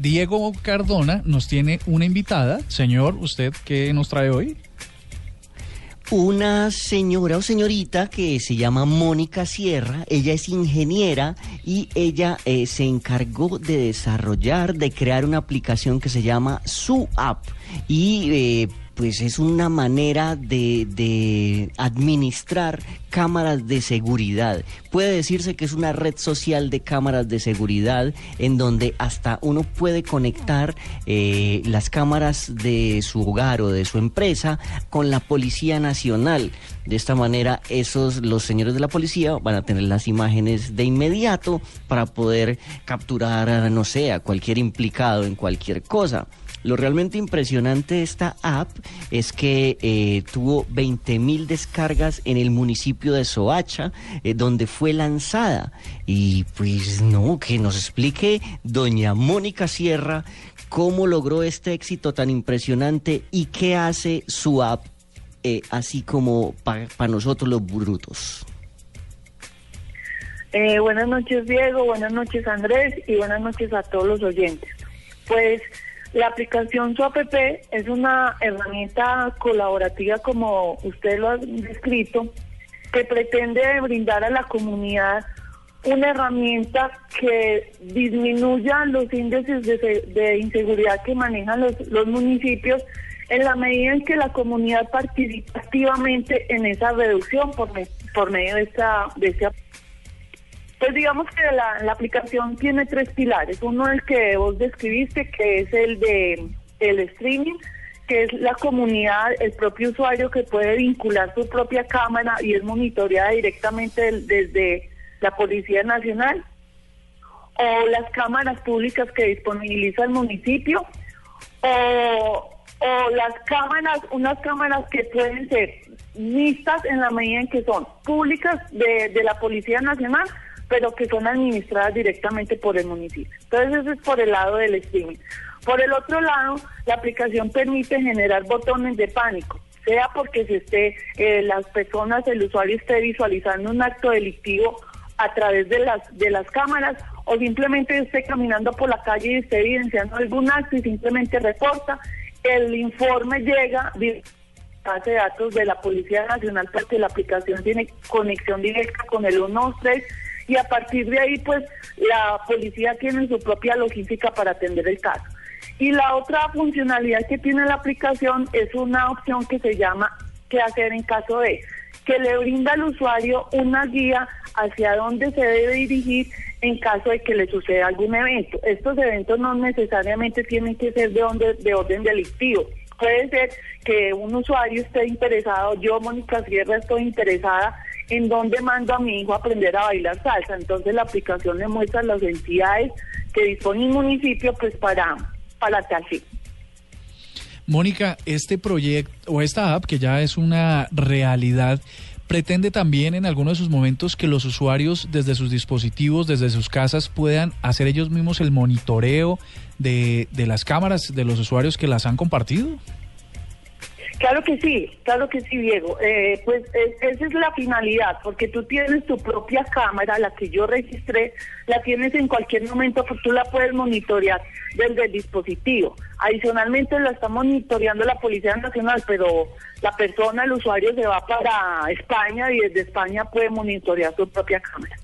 Diego Cardona nos tiene una invitada. Señor, ¿usted qué nos trae hoy? Una señora o señorita que se llama Mónica Sierra, ella es ingeniera y ella eh, se encargó de desarrollar, de crear una aplicación que se llama Su App y eh, pues es una manera de, administrar cámaras de seguridad. Puede decirse que es una red social de cámaras de seguridad en donde hasta uno puede conectar eh, las cámaras de su hogar o de su empresa con la Policía Nacional. De esta manera, esos, los señores de la policía van a tener las imágenes de inmediato para poder capturar, no sé, a cualquier implicado en cualquier cosa. Lo realmente impresionante de esta app es que eh, tuvo 20 mil descargas en el municipio de Soacha, eh, donde fue lanzada. Y pues no, que nos explique doña Mónica Sierra cómo logró este éxito tan impresionante y qué hace su app, eh, así como para nosotros los brutos. buenas noches Diego, buenas noches Andrés y buenas noches a todos los oyentes. Pues la aplicación SuApp es una herramienta colaborativa, como usted lo ha descrito, que pretende brindar a la comunidad una herramienta que disminuya los índices de, inseguridad que manejan los, municipios en la medida en que la comunidad participa activamente en esa reducción por, por medio de esta, de esta pues digamos que la, aplicación tiene tres pilares. Uno el que vos describiste, que es el de el streaming, que es la comunidad, el propio usuario que puede vincular su propia cámara y es monitoreada directamente desde la Policía Nacional, o las cámaras públicas que disponibiliza el municipio, o, o las cámaras, unas cámaras que pueden ser mixtas en la medida en que son públicas de, de la Policía Nacional, pero que son administradas directamente por el municipio. Entonces eso es por el lado del streaming. Por el otro lado, la aplicación permite generar botones de pánico, sea porque se esté, eh, las personas, el usuario esté visualizando un acto delictivo a través de las, de las cámaras o simplemente esté caminando por la calle y esté evidenciando algún acto y simplemente reporta, el informe llega base de datos de la Policía Nacional porque la aplicación tiene conexión directa con el 123 y a partir de ahí pues la policía tiene su propia logística para atender el caso. Y la otra funcionalidad que tiene la aplicación es una opción que se llama qué hacer en caso de, que le brinda al usuario una guía hacia dónde se debe dirigir en caso de que le suceda algún evento. Estos eventos no necesariamente tienen que ser de, de orden delictivo. Puede ser que un usuario esté interesado, yo, Mónica Sierra, estoy interesada en dónde mando a mi hijo a aprender a bailar salsa. Entonces la aplicación le muestra las entidades que dispone el municipio pues para, para tal fin. Mónica, este proyecto o esta app que ya es una realidad, pretende también en algunos de sus momentos que los usuarios desde sus dispositivos, desde sus casas, puedan hacer ellos mismos el monitoreo de, de las cámaras de los usuarios que las han compartido. Claro que sí, claro que sí, Diego. Eh, pues esa es la finalidad, porque tú tienes tu propia cámara, la que yo registré, la tienes en cualquier momento, pues tú la puedes monitorear desde el dispositivo. Adicionalmente la está monitoreando la Policía Nacional, pero la persona, el usuario se va para España y desde España puede monitorear su propia cámara.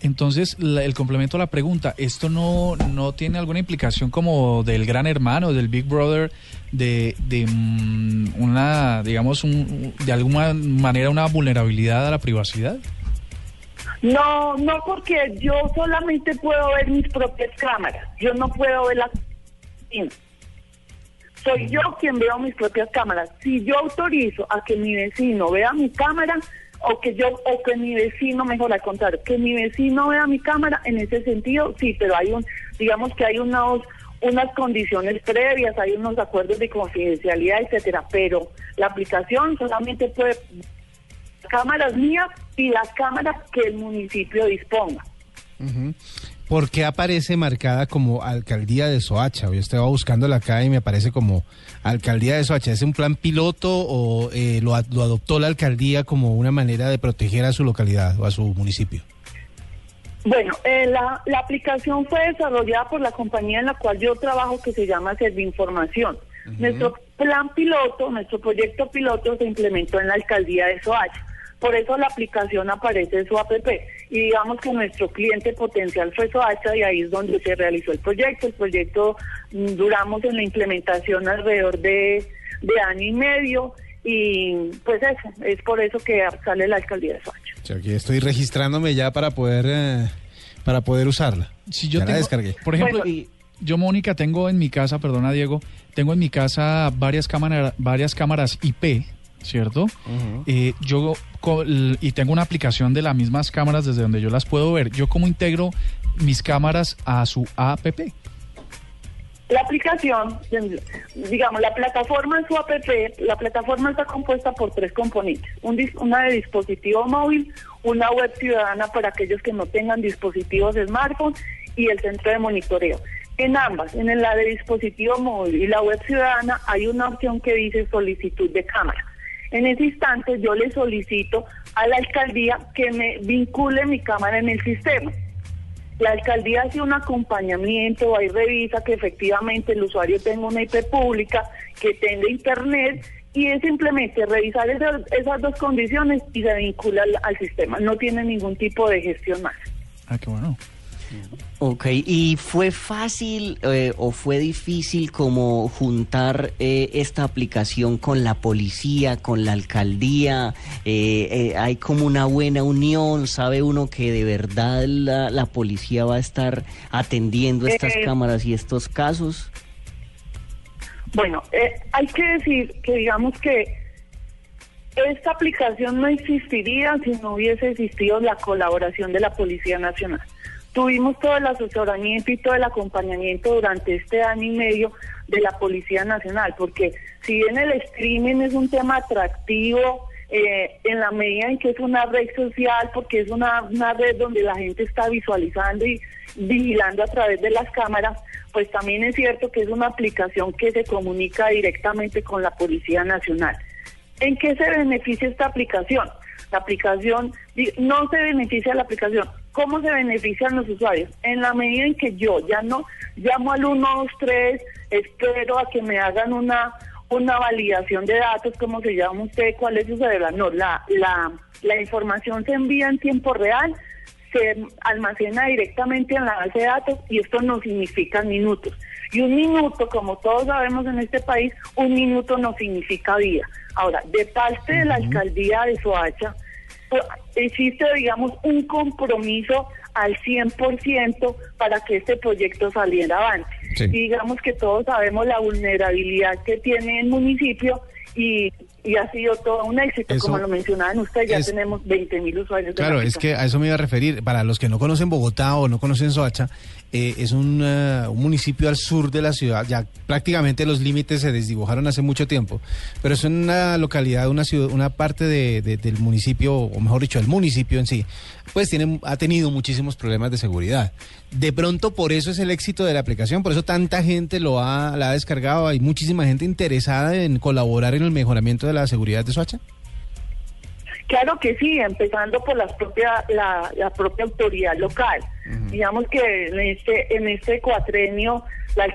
Entonces, el complemento a la pregunta, ¿esto no, no tiene alguna implicación como del gran hermano, del Big Brother, de, de mm, una, digamos, de alguna manera una vulnerabilidad a la privacidad? No, no, porque yo solamente puedo ver mis propias cámaras, yo no puedo ver las... Soy yo quien veo mis propias cámaras. Si yo autorizo a que mi vecino vea mi cámara, o que yo o que mi vecino mejor al contrario que mi vecino vea mi cámara en ese sentido sí pero hay un digamos que hay unos unas condiciones previas hay unos acuerdos de confidencialidad etcétera pero la aplicación solamente puede cámaras mías y las cámaras que el municipio disponga ¿Por qué aparece marcada como alcaldía de Soacha? Yo estaba buscándola acá y me aparece como alcaldía de Soacha. ¿Es un plan piloto o eh, lo, adoptó la alcaldía como una manera de proteger a su localidad o a su municipio? Bueno, eh, la, la aplicación fue desarrollada por la compañía en la cual yo trabajo que se llama Servinformación. Nuestro plan piloto, nuestro proyecto piloto se implementó en la alcaldía de Soacha. Por eso la aplicación aparece en su app. Y digamos que nuestro cliente potencial fue Soacha y ahí es donde se realizó el proyecto. El proyecto mm, duramos en la implementación alrededor de, de año y medio y pues eso, es por eso que sale la alcaldía de Soacha. Aquí estoy registrándome ya para poder eh, para poder usarla. Si yo Ya la tengo- descargué. Por ejemplo, Bueno, y- yo, Mónica, tengo en mi casa, perdona, Diego, tengo en mi casa varias cámaras, varias cámaras IP, ¿cierto? Eh, yo y tengo una aplicación de las mismas cámaras desde donde yo las puedo ver. ¿Yo cómo integro mis cámaras a su app? La aplicación, digamos, la plataforma en su app, la plataforma está compuesta por tres componentes. Una de dispositivo móvil, una web ciudadana para aquellos que no tengan dispositivos de smartphone y el centro de monitoreo. En ambas, en la de dispositivo móvil y la web ciudadana, hay una opción que dice solicitud de cámara. En ese instante yo le solicito a la alcaldía que me vincule mi cámara en el sistema. La alcaldía hace un acompañamiento, ahí revisa que efectivamente el usuario tenga una IP pública, que tenga internet y es simplemente revisar esas, esas dos condiciones y se vincula al, al sistema. No tiene ningún tipo de gestión más. Ah, qué bueno. Ok, ¿y fue fácil eh, o fue difícil como juntar eh, esta aplicación con la policía, con la alcaldía? Eh, eh, ¿Hay como una buena unión? ¿Sabe uno que de verdad la, la policía va a estar atendiendo estas Eh, cámaras y estos casos? Bueno, hay que decir que digamos que esta aplicación no existiría si no hubiese existido la colaboración de la Policía Nacional. Tuvimos todo el asesoramiento y todo el acompañamiento durante este año y medio de la Policía Nacional, porque si bien el streaming es un tema atractivo, eh, en la medida en que es una red social, porque es una, una red donde la gente está visualizando y vigilando a través de las cámaras, pues también es cierto que es una aplicación que se comunica directamente con la Policía Nacional. ¿En qué se beneficia esta aplicación? La aplicación no se beneficia la aplicación. ¿Cómo se benefician los usuarios? En la medida en que yo ya no llamo al 123, espero a que me hagan una una validación de datos, ¿cómo se llama usted? ¿Cuál es su? No, la, la, la información se envía en tiempo real, se almacena directamente en la base de datos y esto no significa minutos. Y un minuto, como todos sabemos en este país, un minuto no significa vida. Ahora, de parte de la alcaldía de Soacha, existe, digamos, un compromiso al 100% para que este proyecto saliera avante. Sí. Y digamos que todos sabemos la vulnerabilidad que tiene el municipio y, y ha sido todo un éxito. Eso Como lo mencionaban ustedes, ya es- tenemos 20 mil usuarios. de la Claro, es que a eso me iba a referir. Para los que no conocen Bogotá o no conocen Soacha, eh, es un, eh, un municipio al sur de la ciudad. Ya prácticamente los límites se desdibujaron hace mucho tiempo. Pero es una localidad, una ciudad, una parte de- de- del municipio, o mejor dicho, el municipio en sí, pues tiene, ha tenido muchísimos problemas de seguridad. De pronto, por eso es el éxito de la aplicación, por eso tanta gente lo ha, la ha descargado. Hay muchísima gente interesada en colaborar en el mejoramiento de la seguridad de Soacha. Claro que sí, empezando por las propia, la, la propia autoridad local. Digamos que en este, en este cuatrenio la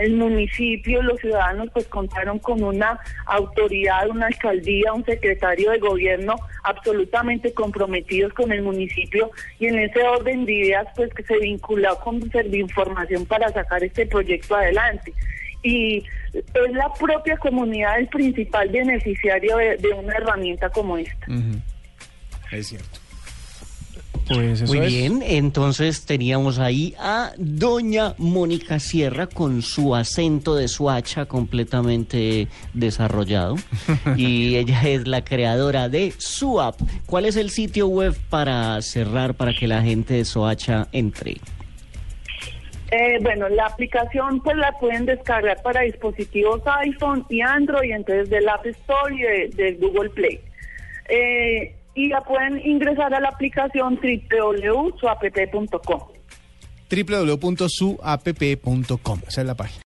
el municipio, los ciudadanos pues contaron con una autoridad, una alcaldía, un secretario de gobierno absolutamente comprometidos con el municipio y en ese orden de ideas pues que se vinculó con Serviinformación para sacar este proyecto adelante y es la propia comunidad el principal beneficiario de, de una herramienta como esta. Es cierto. Pues eso Muy es. bien, entonces teníamos ahí a doña Mónica Sierra con su acento de Suacha completamente desarrollado y ella es la creadora de su app. ¿Cuál es el sitio web para cerrar para que la gente de Soacha entre? Eh, bueno, la aplicación pues la pueden descargar para dispositivos iPhone y Android, entonces del App Store y de, Google Play. Eh, y la pueden ingresar a la aplicación www.suapp.com. www.suapp.com. Esa es la página.